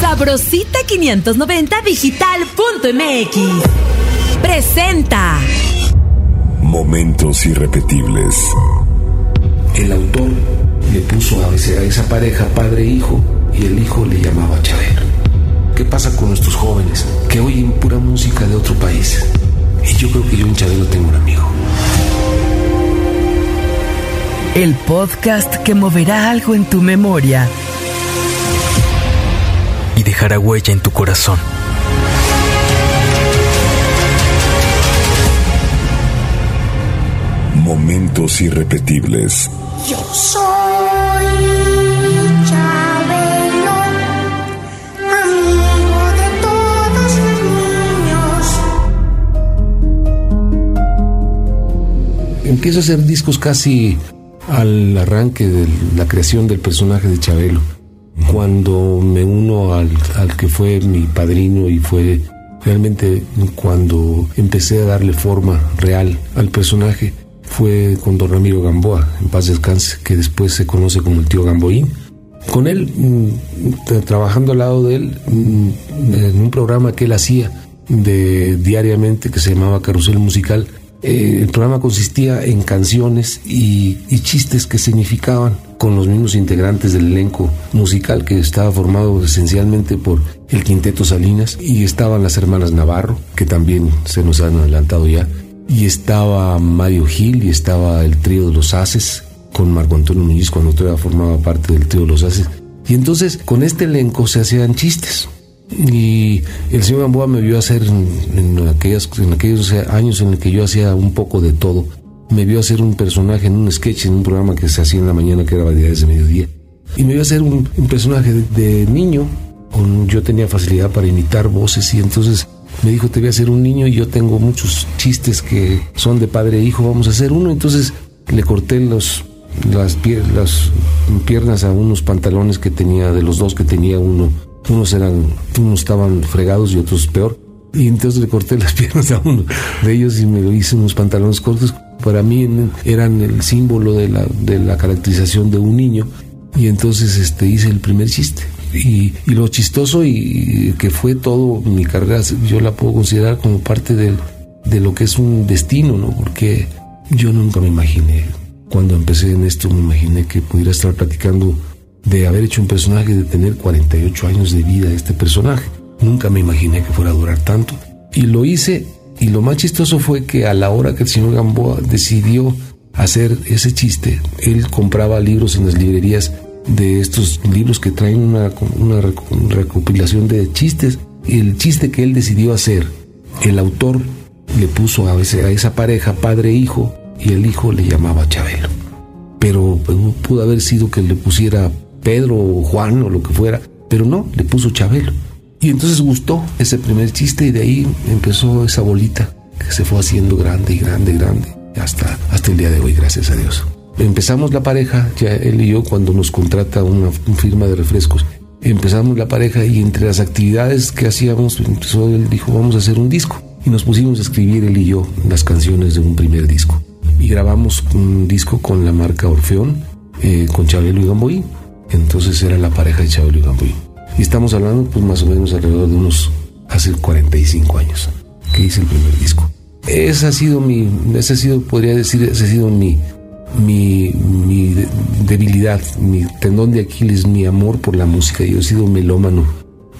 Sabrosita 590 digital.mx presenta Momentos irrepetibles. El autor le puso a, a esa pareja padre e hijo y el hijo le llamaba Chabelo. ¿Qué pasa con nuestros jóvenes que oyen pura música de otro país? Y yo creo que yo en Chabelo tengo un amigo. El podcast que moverá algo en tu memoria dejará huella en tu corazón. Momentos irrepetibles. Yo soy Chabelo, amigo de todos los niños. Empiezo a hacer discos casi al arranque de la creación del personaje de Chabelo. Cuando me uno al, al que fue mi padrino y fue realmente cuando empecé a darle forma real al personaje, fue con don Ramiro Gamboa, en paz descanse, que después se conoce como el tío Gamboín. Con él, mm, trabajando al lado de él, mm, en un programa que él hacía de, diariamente que se llamaba Carrusel Musical, eh, el programa consistía en canciones y, y, chistes que significaban con los mismos integrantes del elenco musical que estaba formado esencialmente por el Quinteto Salinas y estaban las hermanas Navarro, que también se nos han adelantado ya, y estaba Mario Gil y estaba el trío de los Haces con Marco Antonio Muñiz cuando todavía formaba parte del trío de los Haces. Y entonces con este elenco se hacían chistes. Y el señor Gamboa me vio hacer en, aquellos años en el que yo hacía un poco de todo. Me vio hacer un personaje en un sketch, en un programa que se hacía en la mañana que era Variedades de Mediodía. Y me vio hacer un, personaje de, niño. Yo tenía facilidad para imitar voces y entonces me dijo, te voy a hacer un niño y yo tengo muchos chistes que son de padre e hijo, vamos a hacer uno. Entonces le corté los, las piernas a unos pantalones que tenía, de los dos que tenía uno. Unos eran, unos estaban fregados y otros peor. Y entonces le corté las piernas a uno de ellos y me hice unos pantalones cortos. Para mí eran el símbolo de la, de la caracterización de un niño. Y entonces este, hice el primer chiste. Y, y, lo chistoso y que fue todo mi carrera, yo la puedo considerar como parte de, de lo que es un destino, ¿no? Porque yo nunca me imaginé, cuando empecé en esto, me imaginé que pudiera estar platicando de haber hecho un personaje, de tener 48 años de vida este personaje. Nunca me imaginé que fuera a durar tanto. Y lo hice, y lo más chistoso fue que a la hora que el señor Gamboa decidió hacer ese chiste, él compraba libros en las librerías de estos libros que traen una, recopilación de chistes. El chiste que él decidió hacer, el autor le puso a, esa pareja padre e hijo y el hijo le llamaba Chabelo. Pero pues, pudo haber sido que le pusiera Pedro o Juan o lo que fuera, pero no, le puso Chabelo. Y entonces gustó ese primer chiste y de ahí empezó esa bolita que se fue haciendo grande y grande y grande hasta, hasta el día de hoy, gracias a Dios empezamos la pareja, ya él y yo, cuando nos contrata una, firma de refrescos, empezamos la pareja y entre las actividades que hacíamos, empezó, él dijo, vamos a hacer un disco. Y nos pusimos a escribir él y yo las canciones de un primer disco. Y grabamos un disco con la marca Orfeón, eh, con Chabelo y Gamboí. Entonces era la pareja de Chabelo y Gamboí. Y estamos hablando pues más o menos alrededor de unos, hace 45 años que hice el primer disco. Esa ha sido mi, ese ha sido, podría decir, ese ha sido mi, mi, mi, debilidad, mi tendón de Aquiles, mi amor por la música. Yo he sido melómano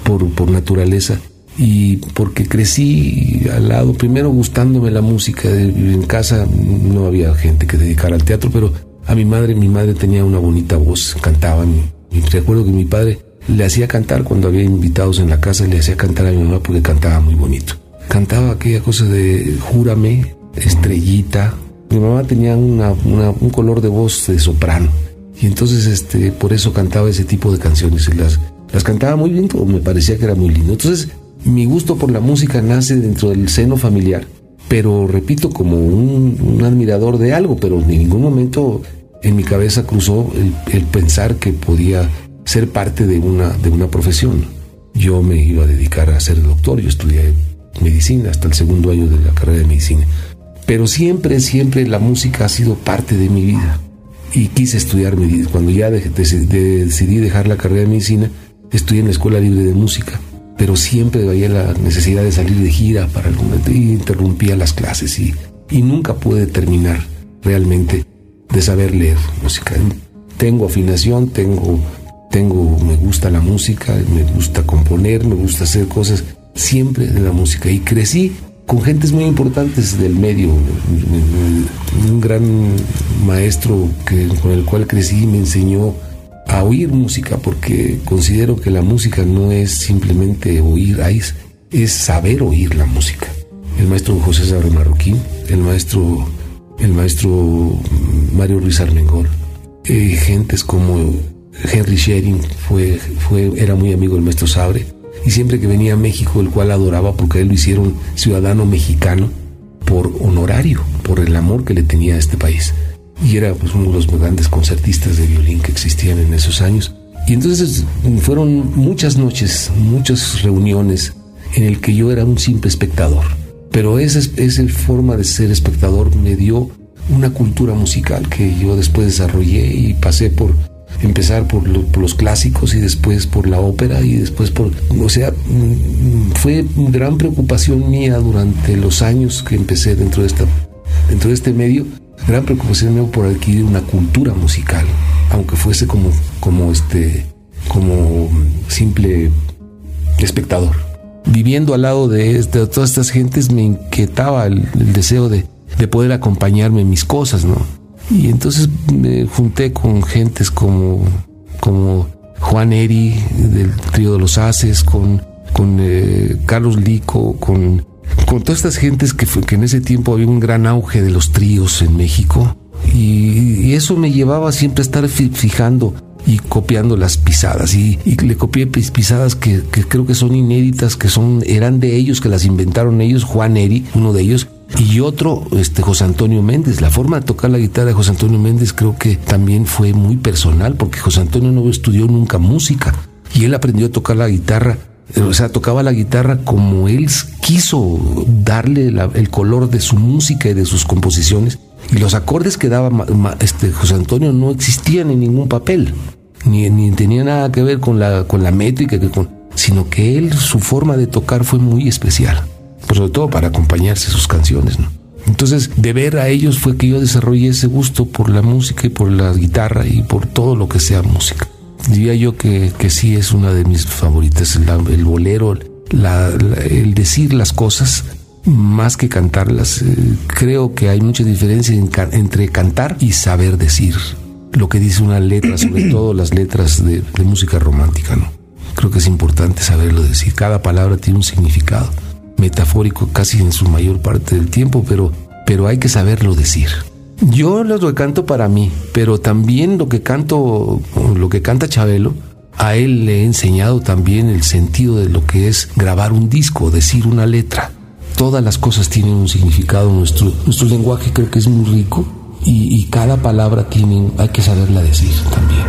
por, por naturaleza y porque crecí al lado, primero gustándome la música. En casa no había gente que dedicara al teatro, pero a mi madre, mi madre tenía una bonita voz, cantaba. Y recuerdo que mi padre le hacía cantar cuando había invitados en la casa, le hacía cantar a mi mamá porque cantaba muy bonito. Cantaba aquella cosa de Júrame, Estrellita, mi mamá tenía una, un color de voz de soprano y entonces este, por eso cantaba ese tipo de canciones. Y las, las cantaba muy bien, pero me parecía que era muy lindo. Entonces, mi gusto por la música nace dentro del seno familiar, pero repito, como un admirador de algo, pero en ningún momento en mi cabeza cruzó el, pensar que podía ser parte de una, de una profesión. Yo me iba a dedicar a ser doctor, yo estudié medicina hasta el segundo año de la carrera de medicina. Pero siempre, siempre la música ha sido parte de mi vida. Y quise estudiar medicina. Cuando ya de, de, de, decidí dejar la carrera de medicina, estudié en la Escuela Libre de Música, pero siempre había la necesidad de salir de gira para y interrumpía las clases y, y nunca pude terminar realmente de saber leer música. Tengo afinación, tengo, tengo, me gusta la música, me gusta componer, me gusta hacer cosas siempre de la música y crecí con gentes muy importantes del medio. Un gran maestro con el cual crecí me enseñó a oír música porque considero que la música no es simplemente oír, es, es saber oír la música. El maestro José Sabre Marroquín, el maestro, el maestro Mario Ruiz Armengol, eh, gentes como Henry Shering fue, fue, era muy amigo del maestro Sabre y siempre que venía a México, el cual adoraba porque él lo hicieron ciudadano mexicano por honorario, por el amor que le tenía a este país. Y era pues, uno de los grandes concertistas de violín que existían en esos años. Y entonces fueron muchas noches, muchas reuniones en el que yo era un simple espectador. Pero esa, esa forma de ser espectador me dio una cultura musical que yo después desarrollé y pasé por empezar por, los clásicos y después por la ópera y después por... O sea, mm, fue gran preocupación mía durante los años que empecé dentro de, esta, dentro de este medio, gran preocupación mía por adquirir una cultura musical, aunque fuese como, como, este, como simple espectador. Viviendo al lado de, este, todas estas gentes me inquietaba el, deseo de, de poder acompañarme en mis cosas, ¿no? Y entonces me junté con gentes como, como Juan Eri del trío de los Haces, con, con eh, Carlos Lico, con, con todas estas gentes que, que en ese tiempo había un gran auge de los tríos en México. Y, eso me llevaba siempre a estar fijando y copiando las pisadas y, le copié pisadas que, creo que son inéditas que son eran de ellos que las inventaron ellos Juan Eri uno de ellos y otro, este, José Antonio Méndez. La forma de tocar la guitarra de José Antonio Méndez creo que también fue muy personal, porque José Antonio no estudió nunca música y él aprendió a tocar la guitarra. Eh, o sea, tocaba la guitarra como él quiso darle el color de su música y de sus composiciones. Y los acordes que daba este, José Antonio no existían en ningún papel, ni, ni tenía nada que ver con la, con la métrica, que con, sino que él, su forma de tocar fue muy especial sobre todo para acompañarse sus canciones, ¿no? Entonces, de ver a ellos fue que yo desarrollé ese gusto por la música y por la guitarra y por todo lo que sea música. Diría yo que, que sí es una de mis favoritas, el, bolero, el decir las cosas más que cantarlas. Eh, creo que hay mucha diferencia entre cantar y saber decir lo que dice una letra, sobre todo las letras de, de música romántica, ¿no? Creo que es importante saberlo decir. Cada palabra tiene un significado metafórico casi en su mayor parte del tiempo, pero, pero hay que saberlo decir. Yo lo canto para mí, pero también lo que canto, lo que canta Chabelo, a él le he enseñado también el sentido de lo que es grabar un disco, decir una letra. Todas las cosas tienen un significado, nuestro, nuestro lenguaje creo que es muy rico y, cada palabra tiene, hay que saberla decir también.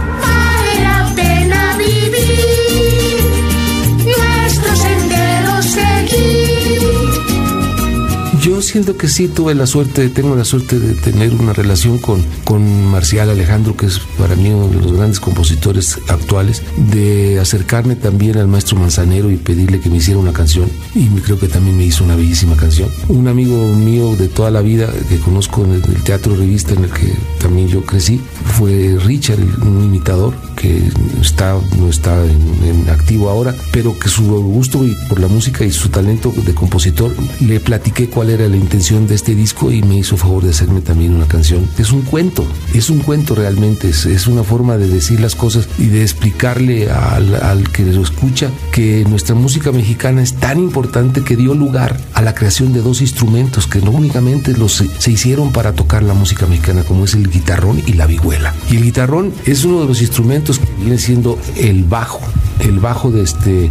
Siento que sí tuve la suerte, tengo la suerte de tener una relación con, con Marcial Alejandro, que es para mí uno de los grandes compositores actuales, de acercarme también al maestro Manzanero y pedirle que me hiciera una canción. Y creo que también me hizo una bellísima canción. Un amigo mío de toda la vida que conozco en el teatro revista en el que también yo crecí fue Richard, un imitador que está, no está en, activo ahora, pero que su gusto y por la música y su talento de compositor le platiqué cuál era la intención de este disco y me hizo favor de hacerme también una canción. Es un cuento, es un cuento realmente, es, una forma de decir las cosas y de explicarle al, que lo escucha que nuestra música mexicana es tan importante que dio lugar a la creación de dos instrumentos que no únicamente los, se hicieron para tocar la música mexicana, como es el guitarrón y la vihuela. Y el guitarrón es uno de los instrumentos que viene siendo el bajo, el bajo de este,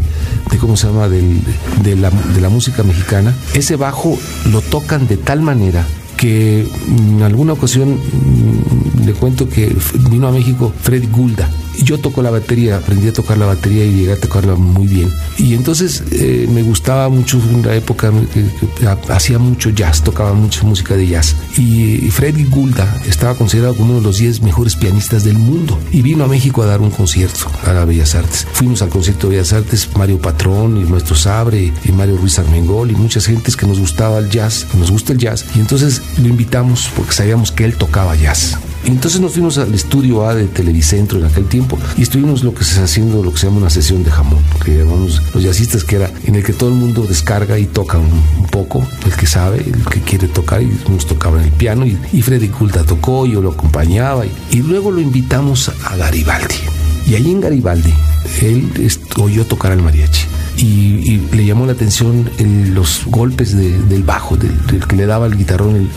de cómo se llama, de, la, de la música mexicana. Ese bajo lo tocan de tal manera que en alguna ocasión mm, le cuento que vino a México Fred Gulda yo toco la batería, aprendí a tocar la batería y llegué a tocarla muy bien. Y entonces eh, me gustaba mucho en la época que, que hacía mucho jazz, tocaba mucha música de jazz. Y, y Freddy Gulda estaba considerado como uno de los 10 mejores pianistas del mundo y vino a México a dar un concierto a la Bellas Artes. Fuimos al concierto de Bellas Artes, Mario Patrón y nuestro Sabre y Mario Ruiz Armengol y muchas gentes que nos gustaba el jazz, nos gusta el jazz. Y entonces lo invitamos porque sabíamos que él tocaba jazz. Entonces nos fuimos al estudio A de Televicentro en aquel tiempo y estuvimos lo que se haciendo, lo que se llama una sesión de jamón, que llamamos los jazzistas, que era en el que todo el mundo descarga y toca un, un poco, el que sabe, el que quiere tocar, y nos tocaba en el piano y, y Freddy Culta tocó, yo lo acompañaba y, y luego lo invitamos a Garibaldi. Y ahí en Garibaldi, él oyó tocar al mariachi. Y, le llamó la atención el- los golpes de- del bajo, que le daba el guitarrón,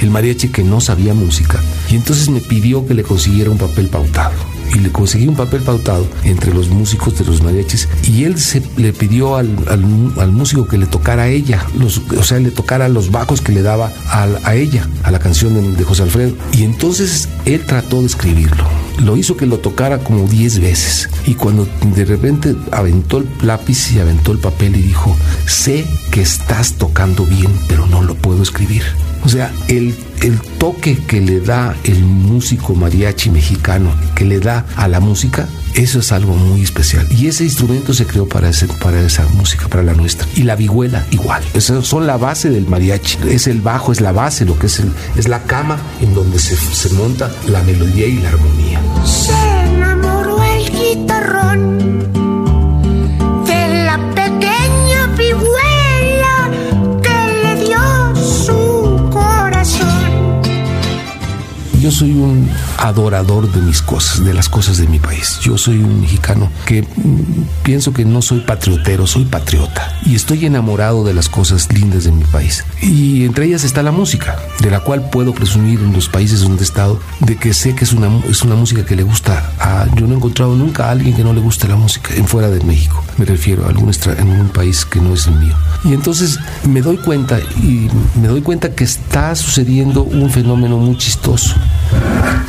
el, mariachi que no sabía música. Y entonces me pidió que le consiguiera un papel pautado. Y le conseguí un papel pautado entre los músicos de los mariachis. Y él se, le pidió al, al, músico que le tocara a ella, los, o sea, le tocara los bajos que le daba a, ella, a la canción de José Alfredo. Y entonces él trató de escribirlo lo hizo que lo tocara como 10 veces. Y cuando de repente aventó el lápiz y aventó el papel y dijo, sé que estás tocando bien, pero no lo puedo escribir. O sea, el, el toque que le da el músico mariachi mexicano, que le da a la música, eso es algo muy especial. Y ese instrumento se creó para, ese, para esa música, para la nuestra. Y la vihuela igual. Esas son la base del mariachi. Es el bajo, es la base, lo que es, el, es la cama en donde se, se monta la melodía y la armonía. Se enamoró el guitarrón Yo soy un adorador de mis cosas, de las cosas de mi país. Yo soy un mexicano que mm, pienso que no soy patriotero, soy patriota. Y estoy enamorado de las cosas lindas de mi país. Y entre ellas está la música, de la cual puedo presumir en los países donde he estado, de que sé que es una, es una música que le gusta a... Yo no he encontrado nunca a alguien que no le guste la música en fuera de México. Me refiero a algún en un país que no es el mío. Y entonces me doy cuenta, y me doy cuenta que está sucediendo un fenómeno muy chistoso.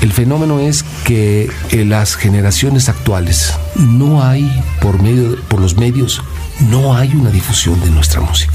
El fenómeno es que en las generaciones actuales no hay, por medio, por los medios, no hay una difusión de nuestra música.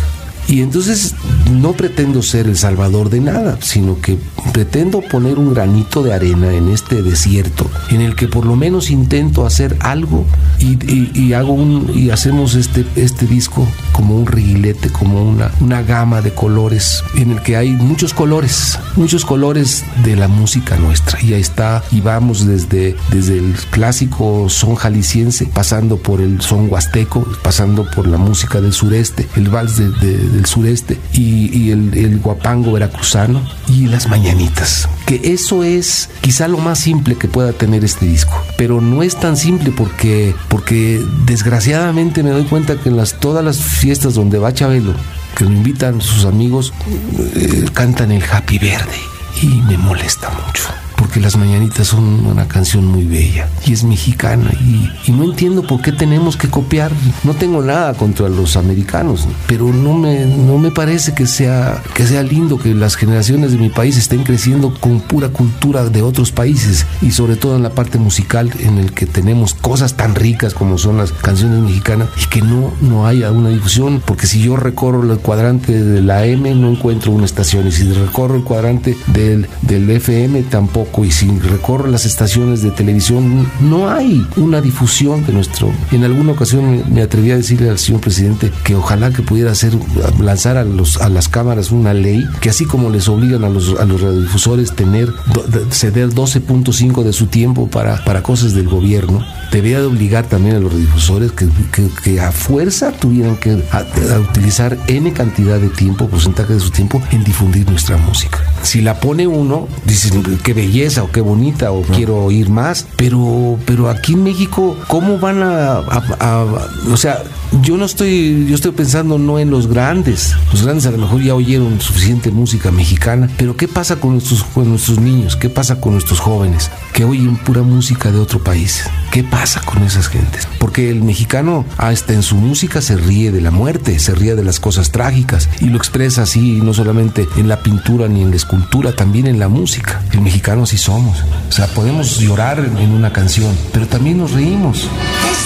Y entonces no pretendo ser el salvador de nada, sino que pretendo poner un granito de arena en este desierto, en el que por lo menos intento hacer algo y, hago y hacemos este, este disco como un riguilete, como una, una gama de colores, en el que hay muchos colores, muchos colores de la música nuestra. Y ahí está, y vamos desde, desde el clásico son jalisciense, pasando por el son huasteco, pasando por la música del sureste, el vals de- del sureste y, el guapango veracruzano y las mañanitas. Que eso es quizá lo más simple que pueda tener este disco. Pero no es tan simple porque, porque desgraciadamente me doy cuenta que en las, todas las fiestas donde va Chabelo, que lo invitan sus amigos, eh, cantan el Happy Verde y me molesta mucho. Porque las mañanitas son una canción muy bella y es mexicana y, y no entiendo por qué tenemos que copiar. No tengo nada contra los americanos, pero no me, no me parece que sea, que sea lindo que las generaciones de mi país estén creciendo con pura cultura de otros países y sobre todo en la parte musical en el que tenemos cosas tan ricas como son las canciones mexicanas y que no, no haya una difusión. Porque si yo recorro el cuadrante de la M no encuentro una estación y si recorro el cuadrante del, del FM tampoco y si recorro las estaciones de televisión no hay una difusión de nuestro en alguna ocasión me, atreví a decirle al señor presidente que ojalá que pudiera hacer lanzar a los a las cámaras una ley que así como les obligan a los a los radiodifusores tener ceder 12.5 de su tiempo para para cosas del gobierno debería de obligar también a los radiodifusores que, que, que a fuerza tuvieran que a- a utilizar n cantidad de tiempo porcentaje de su tiempo en difundir nuestra música. Si la pone uno dicen qué belleza o qué bonita o quiero oír más pero pero aquí en México cómo van a, a- a- o sea yo no estoy, yo estoy pensando no en los grandes. Los grandes a lo mejor ya oyeron suficiente música mexicana, pero ¿qué pasa con nuestros, con nuestros niños? ¿Qué pasa con nuestros jóvenes que oyen pura música de otro país? ¿Qué pasa con esas gentes? Porque el mexicano hasta en su música se ríe de la muerte, se ríe de las cosas trágicas y lo expresa así no solamente en la pintura ni en la escultura, también en la música. El mexicano así somos. O sea, podemos llorar en una canción, pero también nos reímos.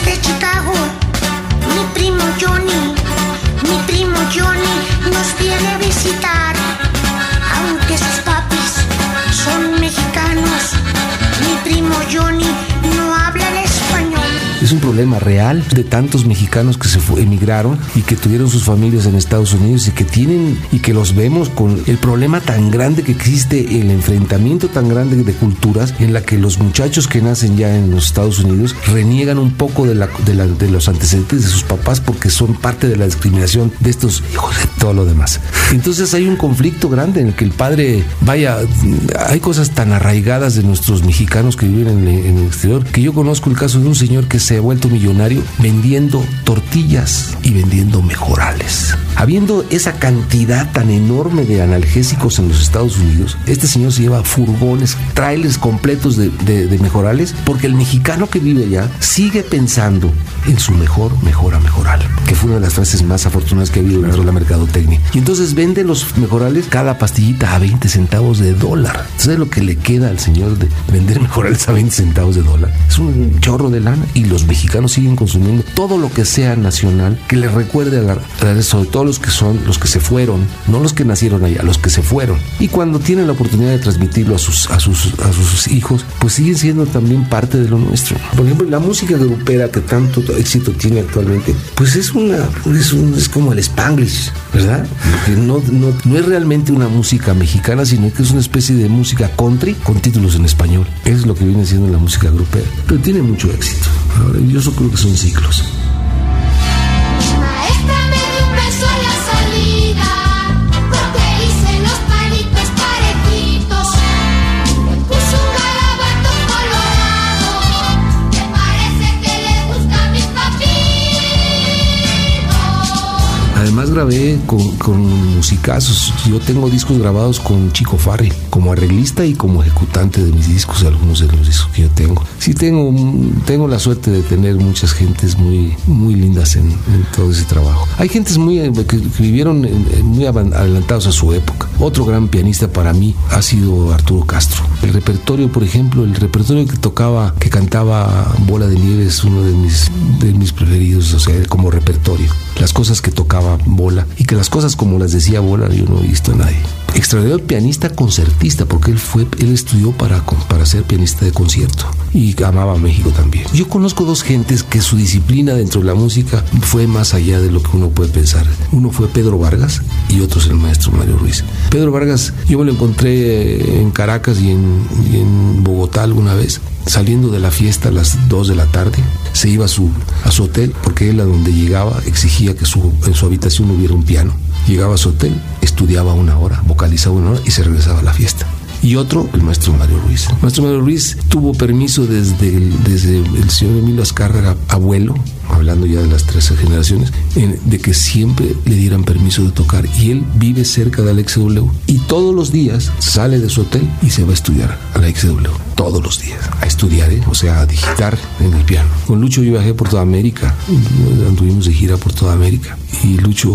Desde Chicago, mi primo problema real de tantos mexicanos que se emigraron y que tuvieron sus familias en Estados Unidos y que tienen y que los vemos con el problema tan grande que existe, el enfrentamiento tan grande de culturas en la que los muchachos que nacen ya en los Estados Unidos reniegan un poco de, la, de, la- de los antecedentes de sus papás porque son parte de la discriminación de estos hijos de todo lo demás. Entonces hay un conflicto grande en el que el padre, vaya, hay cosas tan arraigadas de nuestros mexicanos que viven en, el- en el exterior que yo conozco el caso de un señor que se vuelto millonario vendiendo tortillas y vendiendo mejorales. Habiendo esa cantidad tan enorme de analgésicos en los Estados Unidos, este señor se lleva furgones, trailers completos de, de- de mejorales, porque el mexicano que vive allá sigue pensando en su mejor, mejora, mejoral, que fue una de las frases más afortunadas que ha habido dentro de la mercadotecnia. Y entonces vende los mejorales cada pastillita a 20 centavos de dólar. ¿Sabes lo que le queda al señor de vender mejorales a 20 centavos de dólar? Es un chorro de lana y los mexicanos siguen consumiendo todo lo que sea nacional que les recuerde a la, sobre todo los que son los que se fueron, no los que nacieron allá, los que se fueron. Y cuando tienen la oportunidad de transmitirlo a sus, a sus, a sus hijos, pues siguen siendo también parte de lo nuestro. Por ejemplo, la música grupera que tanto éxito tiene actualmente, pues es una, es, un- es como el Spanglish, ¿verdad? No, no, no es realmente una música mexicana, sino que es una especie de música country con títulos en español. Es lo que viene siendo la música grupera. Pero tiene mucho éxito. Ahora, yo creo que son ciclos. Además grabé con, con musicazos. Yo tengo discos grabados con Chico Farri, como arreglista y como ejecutante de mis discos, algunos de los discos que yo tengo. Sí tengo, tengo la suerte de tener muchas gentes muy, muy lindas en, en todo ese trabajo. Hay gentes muy, eh, que, que vivieron muy adelantados a su época. Otro gran pianista para mí ha sido Arturo Castro. El repertorio, por ejemplo, el repertorio que tocaba, que cantaba Bola de Nieve es uno de mis, de mis preferidos, o sea, como repertorio. Las cosas que tocaba Bola y que las cosas como las decía Bola yo no he visto a nadie. Extraordinario pianista concertista, porque él fue, él estudió para, para ser pianista de concierto y amaba México también. Yo conozco dos gentes que su disciplina dentro de la música fue más allá de lo que uno puede pensar. Uno fue Pedro Vargas y otro es el maestro Mario Ruiz. Pedro Vargas, yo me lo encontré en Caracas y en, y en Bogotá alguna vez saliendo de la fiesta a las 2 de la tarde, se iba a su, a su hotel, porque él a donde llegaba exigía que su, en su habitación hubiera un piano. Llegaba a su hotel, estudiaba una hora, vocalizaba una hora y se regresaba a la fiesta. Y otro, el maestro Mario Ruiz. Maestro Mario Ruiz tuvo permiso desde el, desde el señor Emilio Azcárraga, abuelo, hablando ya de las tres generaciones, en- de que siempre le dieran permiso de tocar. Y él vive cerca de la XW y todos los días sale de su hotel y se va a estudiar a la XW. Todos los días. A estudiar, ¿eh? o sea, a digitar en el piano. Con Lucho yo viajé por toda América. Anduvimos de gira por toda América. Y Lucho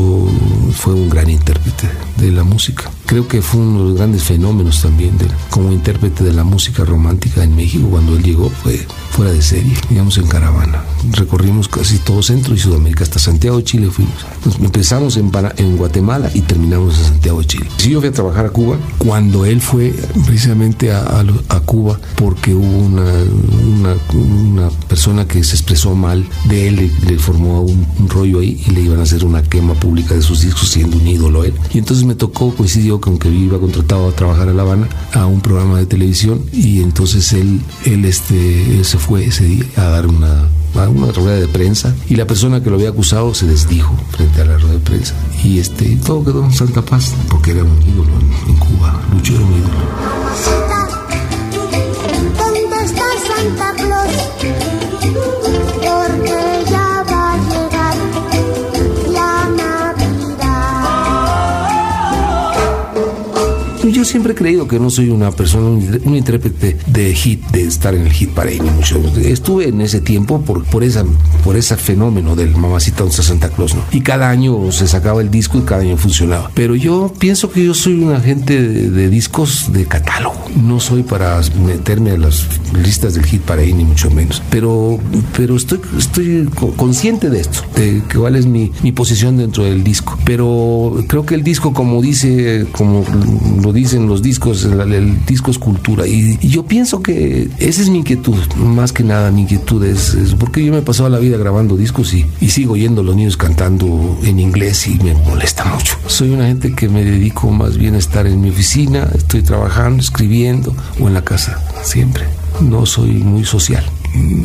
fue un gran intérprete de la música. Creo que fue uno de los grandes fenómenos también de- como intérprete de la música romántica en México. Cuando él llegó fue fuera de serie, digamos en caravana. Recorrimos casi todo Centro y Sudamérica, hasta Santiago de Chile fuimos. Nos empezamos en, en Guatemala y terminamos en Santiago de Chile. Sí, yo fui a trabajar a Cuba cuando él fue precisamente a, a a Cuba porque hubo una, una, persona que se expresó mal de él, le, le formó un, un rollo ahí y le iban a hacer una quema pública de sus discos siendo un ídolo él. Y entonces me tocó, coincidió con que iba contratado a trabajar a La Habana a un programa de televisión y entonces él, él, este, él se fue ese día a dar una una rueda de prensa y la persona que lo había acusado se desdijo frente a la rueda de prensa y este todo quedó en santa paz porque era un ídolo en, en yo siempre he creído que no soy una persona, un, un intérprete de hit, de estar en el hit ni mucho. Estuve en ese tiempo por, por, esa, por ese fenómeno del Mamacita Once Santa Claus, ¿no? Y cada año se sacaba el disco y cada año funcionaba. Pero yo pienso que yo soy un agente de, de discos de catálogo. No soy para meterme a las listas del hit parade, ni mucho menos. Pero, pero estoy, estoy co- consciente de esto, de cuál es mi, mi posición dentro del disco. Pero creo que el disco, como dice, como lo dicen los discos, el, el disco es cultura. Y, yo pienso que esa es mi inquietud, más que nada mi inquietud es, es porque yo me he pasado la vida grabando discos y, y sigo oyendo a los niños cantando en inglés y me molesta mucho. Soy una gente que me dedico más bien a estar en mi oficina, estoy trabajando, escribiendo o en la casa, siempre. No soy muy social.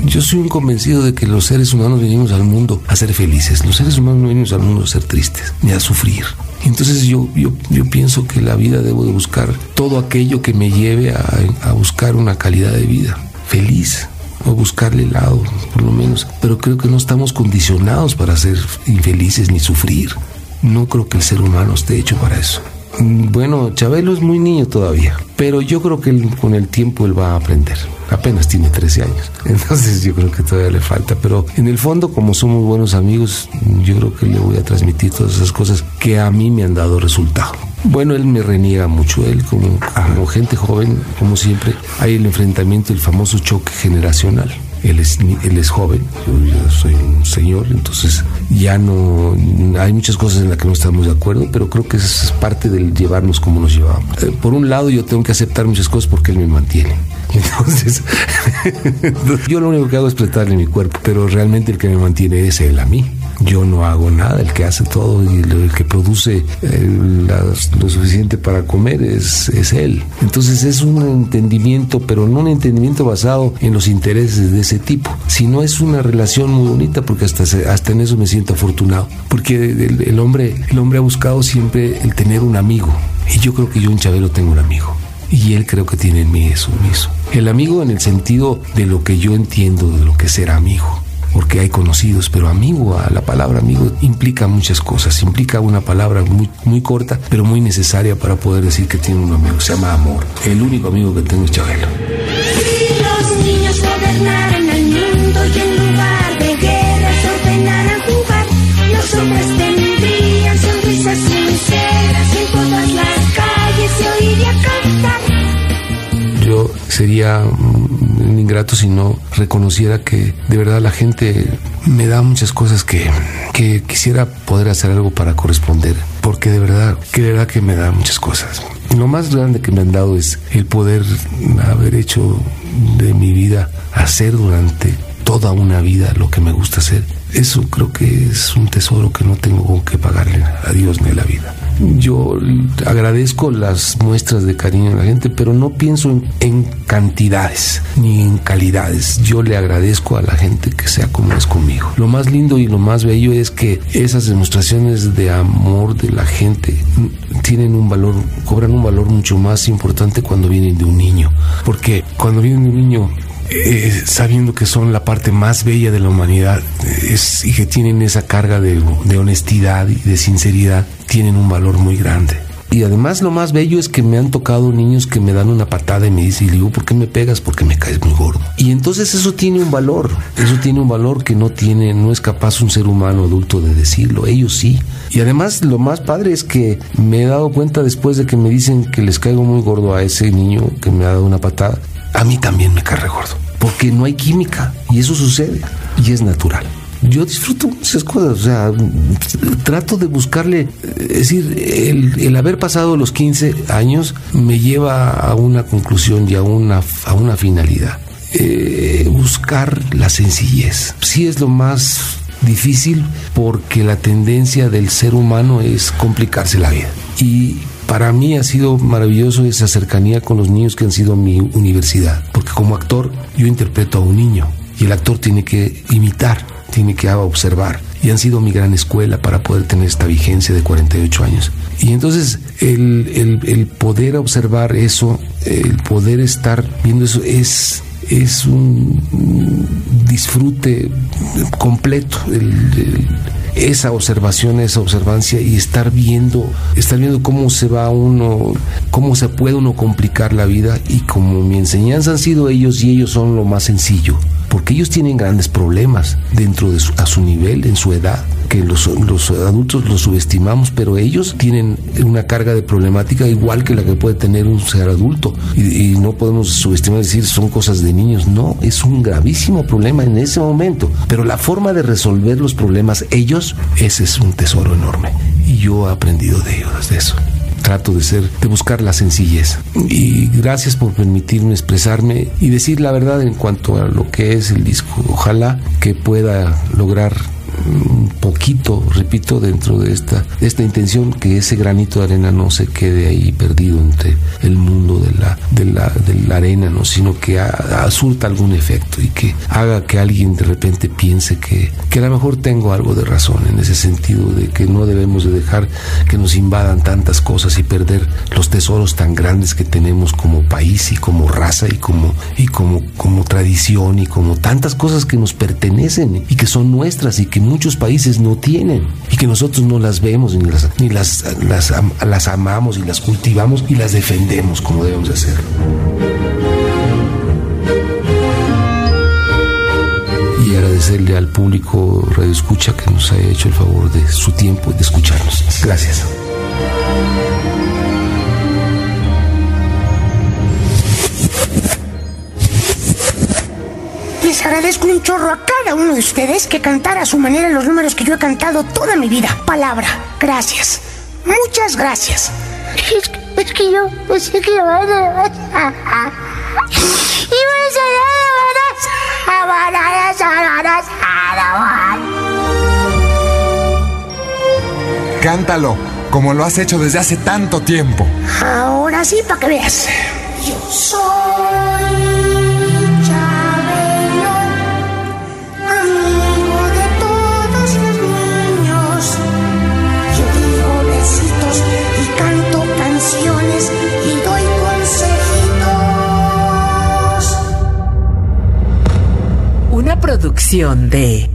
Yo soy un convencido de que los seres humanos venimos al mundo a ser felices. Los seres humanos no venimos al mundo a ser tristes, ni a sufrir. Entonces yo, yo, yo pienso que la vida debo de buscar todo aquello que me lleve a, buscar una calidad de vida feliz o buscarle el lado, por lo menos. Pero creo que no estamos condicionados para ser infelices ni sufrir. No creo que el ser humano esté hecho para eso. Mm, Bueno, Chabelo es muy niño todavía, pero yo creo que con el tiempo él va a aprender. Apenas tiene 13 años, entonces yo creo que todavía le falta. Pero en el fondo, como somos buenos amigos, yo creo que le voy a transmitir todas esas cosas que a mí me han dado resultado. Bueno, él me reniega mucho, él como, como gente joven, como siempre, hay el enfrentamiento, el famoso choque generacional. Él es, él es joven, yo, soy un señor, entonces ya no hay muchas cosas en las que no estamos de acuerdo, pero creo que eso es parte del llevarnos como nos llevamos. Eh, por un lado, yo tengo que aceptar muchas cosas porque él me mantiene. Entonces, yo lo único que hago es prestarle mi cuerpo, pero realmente el que me mantiene es él a mí. Yo no hago nada, el que hace todo y el, que produce eh, lo suficiente para comer es, es él. Entonces es un entendimiento, pero no un entendimiento basado en los intereses de ese tipo, sino es una relación muy bonita porque hasta, hasta en eso me siento afortunado, porque el, el hombre, el hombre ha buscado siempre el tener un amigo y yo creo que yo en Chabelo tengo un amigo. Y él creo que tiene en mí eso mismo. El amigo en el sentido de lo que yo entiendo de lo que es ser amigo. Porque hay conocidos, pero amigo, la palabra amigo implica muchas cosas. Implica una palabra muy, muy corta, pero muy necesaria para poder decir que tiene un amigo. Se llama amor. El único amigo que tengo es Chabelo. Si los niños gobernaran el mundo y en lugar de guerras ordenaran jugar, los hombres tendrían sonrisas sinceras en todas las calles se oiría cantar. Yo sería un ingrato si no reconociera que de verdad la gente me da muchas cosas que, que quisiera poder hacer algo para corresponder. Porque de verdad, que verdad que me da muchas cosas. Lo más grande que me han dado es el poder haber hecho de mi vida, hacer durante toda una vida lo que me gusta hacer. Eso creo que es un tesoro que no tengo que pagarle a Dios ni a la vida. Yo agradezco las muestras de cariño de la gente, pero no pienso en, en cantidades ni en calidades. Yo le agradezco a la gente que sea como es conmigo. Lo más lindo y lo más bello es que esas demostraciones de amor de la gente tienen un valor, cobran un valor mucho más importante cuando vienen de un niño. Porque cuando vienen de un niño eh, sabiendo que son la parte más bella de la humanidad eh, y que tienen esa carga de, honestidad y de sinceridad, tienen un valor muy grande. Y además lo más bello es que me han tocado niños que me dan una patada y me dicen, y digo, ¿por qué me pegas? Porque me caes muy gordo. Y entonces eso tiene un valor, eso tiene un valor que no tiene, no es capaz un ser humano adulto de decirlo, ellos sí. Y además lo más padre es que me he dado cuenta después de que me dicen que les caigo muy gordo a ese niño que me ha dado una patada, a mí también me cae gordo, porque no hay química y eso sucede y es natural. Yo disfruto muchas cosas, o sea, trato de buscarle, es decir, el, el haber pasado los 15 años me lleva a una conclusión y a una, a una finalidad. Eh, buscar la sencillez. Sí es lo más difícil porque la tendencia del ser humano es complicarse la vida. Y para mí ha sido maravilloso esa cercanía con los niños que han sido mi universidad, porque como actor yo interpreto a un niño y el actor tiene que imitar, tiene que observar y han sido mi gran escuela para poder tener esta vigencia de 48 años. Y entonces el, el, el poder observar eso, el poder estar viendo eso es es un disfrute completo. El, el, esa observación, esa observancia y estar viendo, estar viendo cómo se va uno, cómo se puede uno complicar la vida y como mi enseñanza han sido ellos y ellos son lo más sencillo, porque ellos tienen grandes problemas dentro de su, a su nivel, en su edad que los, los, adultos los subestimamos, pero ellos tienen una carga de problemática igual que la que puede tener un ser adulto. Y, y no podemos subestimar y decir son cosas de niños. No, es un gravísimo problema en ese momento. Pero la forma de resolver los problemas ellos, ese es un tesoro enorme. Y yo he aprendido de ellos, de eso trato de ser, de buscar la sencillez. Y gracias por permitirme expresarme y decir la verdad en cuanto a lo que es el disco. Ojalá que pueda lograr un poquito, repito, dentro de esta, esta intención que ese granito de arena no se quede ahí perdido entre el mundo de la, de la, de la arena, ¿no? sino que a, surta algún efecto y que haga que alguien de repente piense que, que a lo mejor tengo algo de razón en ese sentido de que no debemos de dejar que nos invadan tantas cosas y perder los tesoros tan grandes que tenemos como país y como raza y como, y como, como tradición y como tantas cosas que nos pertenecen y que son nuestras y que muchos países no tienen y que nosotros no las vemos ni las, ni las, las, las amamos y las cultivamos y las defendemos como debemos de hacerlo. Y agradecerle al público Radio Escucha que nos haya hecho el favor de su tiempo y de escucharnos. Gracias. Les agradezco un chorro a cada uno de ustedes que cantara a su manera los números que yo he cantado toda mi vida. Palabra. Gracias. Muchas gracias. Es, es que yo pensé que iba a... Cántalo, como lo has hecho desde hace tanto tiempo. Ahora sí, para que veas. Yo soy producción de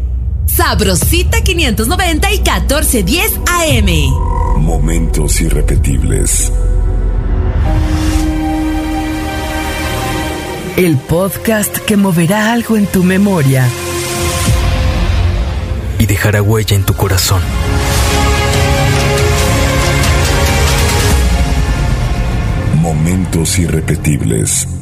Sabrosita 590 y 1410 AM. Momentos irrepetibles. El podcast que moverá algo en tu memoria. y dejará huella en tu corazón. Momentos irrepetibles.